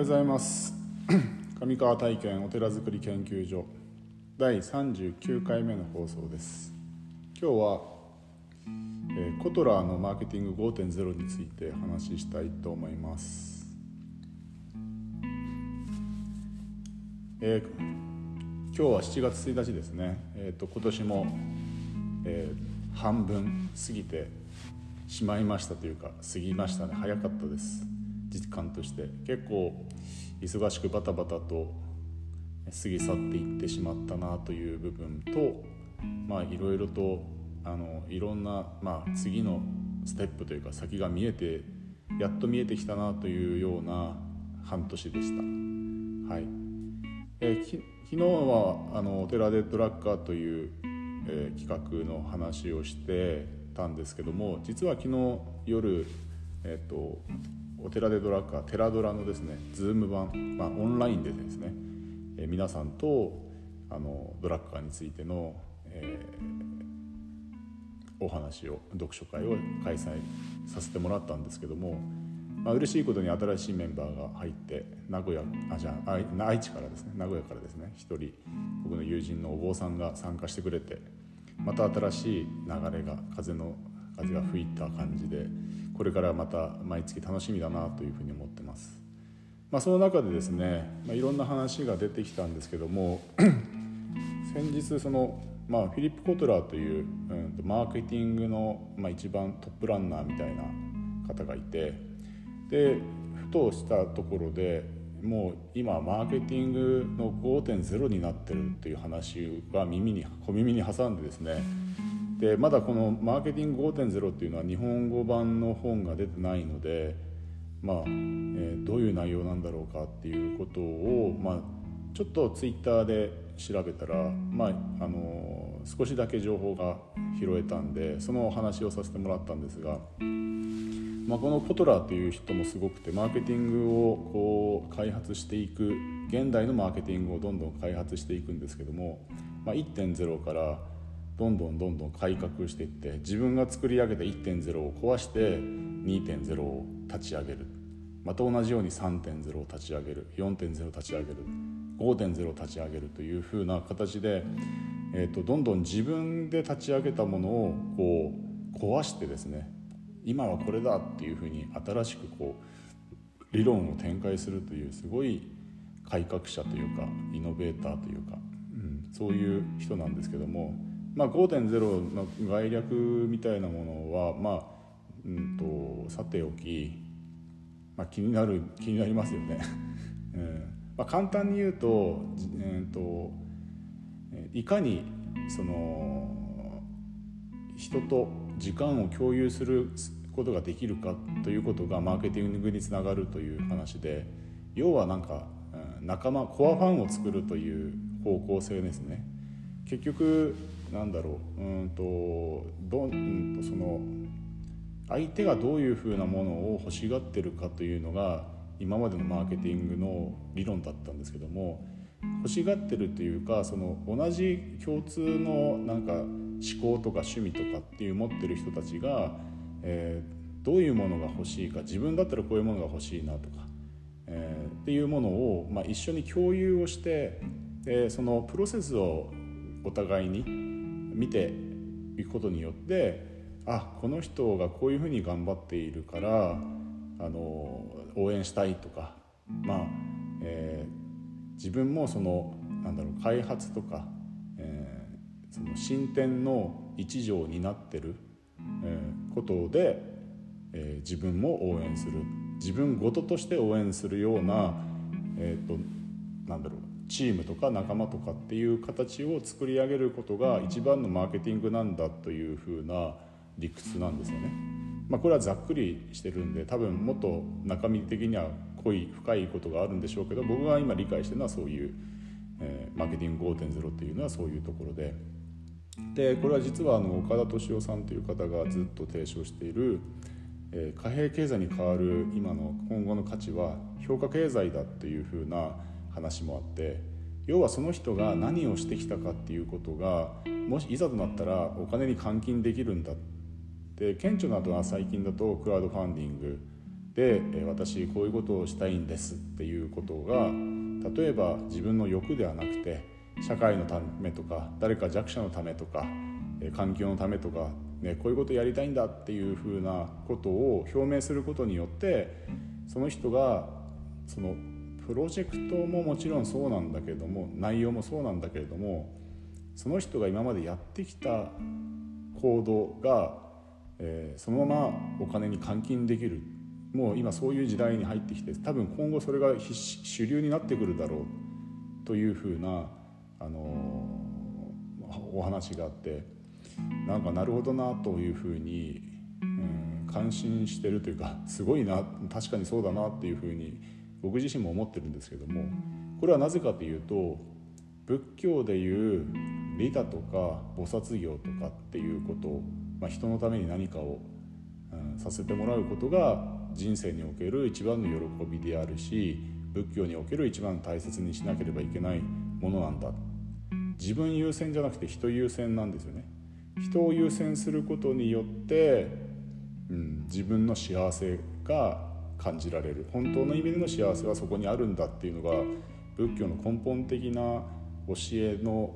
はようございます。上川体験お寺づくり研究所。第39回目の放送です。今日は、えー、コトラーのマーケティング5.0について話したいと思います、えー、今日は7月1日ですね、えーと、今年も、えー、半分過ぎてしまいましたというか過ぎましたね。早かったです。実感として結構忙しくバタバタと過ぎ去っていってしまったなという部分といろいろといろんな、まあ、次のステップというか先が見えてやっと見えてきたなというような半年でした。はいえー、昨日はあのお寺でドラッカーという、えー、企画の話をしてたんですけども実は昨日夜、えーとお寺でドラッカー寺ドラのですねズーム版、まあ、オンラインでですね、えー、皆さんとあのドラッカーについての、えー、お話を読書会を開催させてもらったんですけども、まあ嬉しいことに新しいメンバーが入って名古屋あじゃあ愛知からですね名古屋からですね一人僕の友人のお坊さんが参加してくれてまた新しい流れが風の風が吹いた感じでこれからまた毎月楽しみだなというふうに思ってます。まあ、その中でですね、まあ、いろんな話が出てきたんですけども 先日その、まあ、フィリップ・コトラーという、うん、マーケティングの、まあ、一番トップランナーみたいな方がいてでふとしたところでもう今マーケティングの5.0になってるっていう話が耳に小耳に挟んでですねでまだこの「マーケティング5.0」っていうのは日本語版の本が出てないので、まあえー、どういう内容なんだろうかっていうことを、まあ、ちょっとツイッターで調べたら、まあ、あの少しだけ情報が拾えたんでそのお話をさせてもらったんですが、まあ、このコトラーという人もすごくてマーケティングをこう開発していく現代のマーケティングをどんどん開発していくんですけども、まあ、1.0からどんどんどんどん改革していって自分が作り上げた1.0を壊して2.0を立ち上げる。また同じように3.0を立ち上げる。4.0を立ち上げる。5.0を立ち上げるというふうな形で、えーと、どんどん自分で立ち上げたものをこう壊してですね今はこれだっていうふうに新しくこう理論を展開するというすごい改革者というかイノベーターというか、うん、そういう人なんですけどもまあ、5.0の概略みたいなものは、まあうんと、さておき、まあ、気になる気になりますよね。うんまあ、簡単に言うと,、えーと、いかにその人と時間を共有することができるかということがマーケティングにつながるという話で要はなんか仲間コアファンを作るという方向性ですね。結局なんだろう。うんとどんとその相手がどういうふうなものを欲しがってるかというのが今までのマーケティングの理論だったんですけども欲しがってるというかその同じ共通のなんか思考とか趣味とかっていう持ってる人たちが、えー、どういうものが欲しいか自分だったらこういうものが欲しいなとか、えー、っていうものを、まあ、一緒に共有をしてでそのプロセスをお互いに見ていくことによってあこの人がこういうふうに頑張っているからあの応援したいとかまあ、えー、自分もそのなんだろう開発とか、えー、その進展の一助になってる、えー、ことで、えー、自分も応援する。自分ごととして応援するような、えーと、となんだろうチームとか仲間とかっていう形を作り上げることが一番のマーケティングなんだというふうな理屈なんですよね。まあ、これはざっくりしてるんで多分もっと中身的には濃い深いことがあるんでしょうけど僕が今理解してるのはそういう、えー、マーケティング5.0というのはそういうところででこれは実はあの岡田敏夫さんという方がずっと提唱している、えー、貨幣経済に変わる今の今後の価値は評価経済だっていうふうな話もあって要はその人が何をしてきたかっていうことがもしいざとなったらお金に換金できるんだって顕著なのは最近だとクラウドファンディングで私こういうことをしたいんですっていうことが例えば自分の欲ではなくて社会のためとか誰か弱者のためとか環境のためとか、ね、こういうことやりたいんだっていうふうなことを表明することによってその人がそのプロジェクトももちろんそうなんだけども内容もそうなんだけれどもその人が今までやってきた行動が、えー、そのままお金に換金できる。もう今そういう時代に入ってきて多分今後それが主流になってくるだろうというふうな、あのー、お話があってなんかなるほどなというふうに、うん、感心してるというかすごいな確かにそうだなっていうふうに僕自身も思ってるんですけどもこれはなぜかというと仏教でいう利他とか菩薩業とかっていうこと、まあ、人のために何かを、うん、させてもらうことが人生における一番の喜びであるし仏教における一番大切にしなければいけないものなんだ。自分優先じゃなくて人優先なんですよね。人を優先することによって、うん、自分の幸せが感じられる。本当の意味での幸せはそこにあるんだっていうのが仏教の根本的な教えの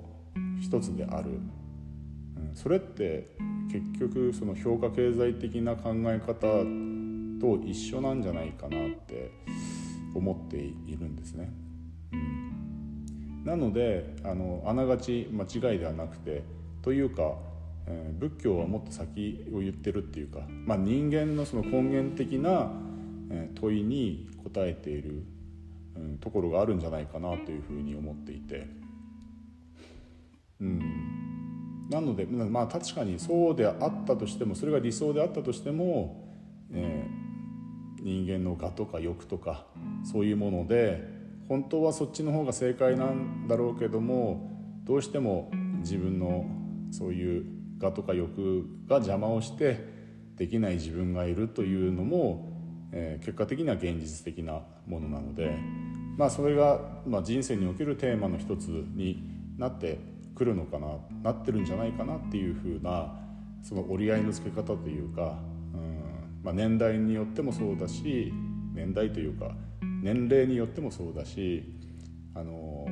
一つである、うん、それって結局その評価経済的な考え方と一緒なんじゃないかなって思っているんですね。うん、なのであのあながち間違いではなくてというか、えー、仏教はもっと先を言ってるっていうか、まあ、人間のその根源的な問いに答えている、ところがあるんじゃないかなというふうに思っていて、うん、なのでまあ確かにそうであったとしてもそれが理想であったとしても、えー人間の我とか欲とかそういうもので本当はそっちの方が正解なんだろうけどもどうしても自分のそういう我とか欲が邪魔をしてできない自分がいるというのも、えー、結果的には現実的なものなので、まあ、それが、まあ、人生におけるテーマの一つになってくるのかななってるんじゃないかなっていうふうなその折り合いのつけ方というかうんまあ、年代によってもそうだし年代というか年齢によってもそうだしあの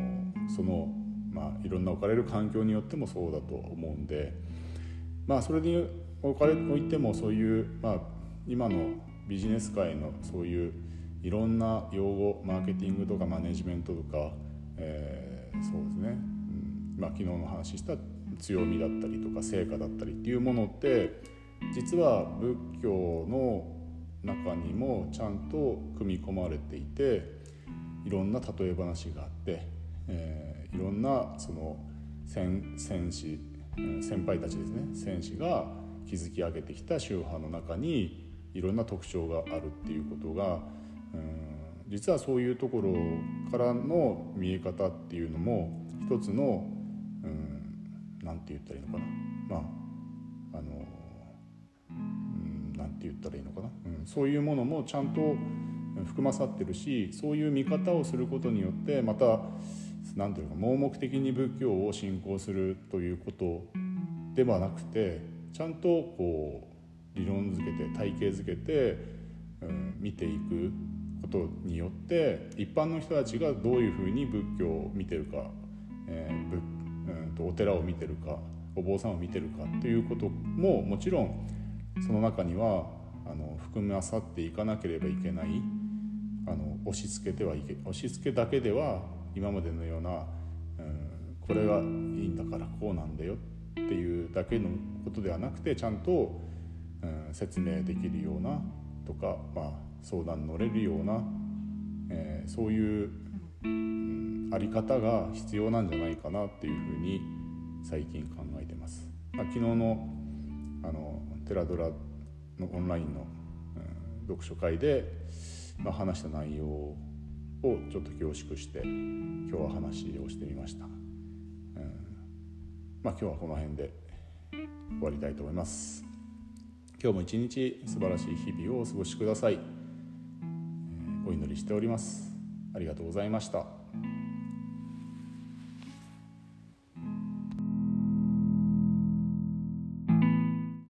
その、まあ、いろんな置かれる環境によってもそうだと思うんで、まあ、それに置かれおいてもそういう、まあ、今のビジネス界のそういういろんな用語マーケティングとかマネジメントとか、えー、そうですね、うん。まあ、昨日の話した強みだったりとか成果だったりっていうものって実は仏教の中にもちゃんと組み込まれていていろんな例え話があって、えー、いろんなその戦戦士先輩たちですね。戦士が築き上げてきた宗派の中にいろんな特徴があるっていうことが、うん、実はそういうところからの見え方っていうのも一つの何、うん、て言ったらいいのかな。まああの何て言ったらいいのかな、うん、そういうものもちゃんと含まさってるしそういう見方をすることによってまた何ていうか盲目的に仏教を信仰するということではなくてちゃんとこう理論づけて体系づけて、うん、見ていくことによって一般の人たちがどういうふうに仏教を見てるか、えー仏うん、とお寺を見てるかお坊さんを見てるかということももちろんその中にはあの含まさっていかなければいけないあの押し付けてはいけ押し付けだけでは今までのような、うん、これがいいんだからこうなんだよっていうだけのことではなくてちゃんと、うん、説明できるようなとか、まあ、相談乗れるような、えー、そういう、うん、あり方が必要なんじゃないかなっていうふうに最近考えてます。まあ、昨日のあのテラドラのオンラインの、うん、読書会で、まあ、話した内容をちょっと凝縮して今日は話をしてみました、うん。まあ、今日はこの辺で終わりたいと思います。今日も一日素晴らしい日々をお過ごしください、お祈りしております。ありがとうございました。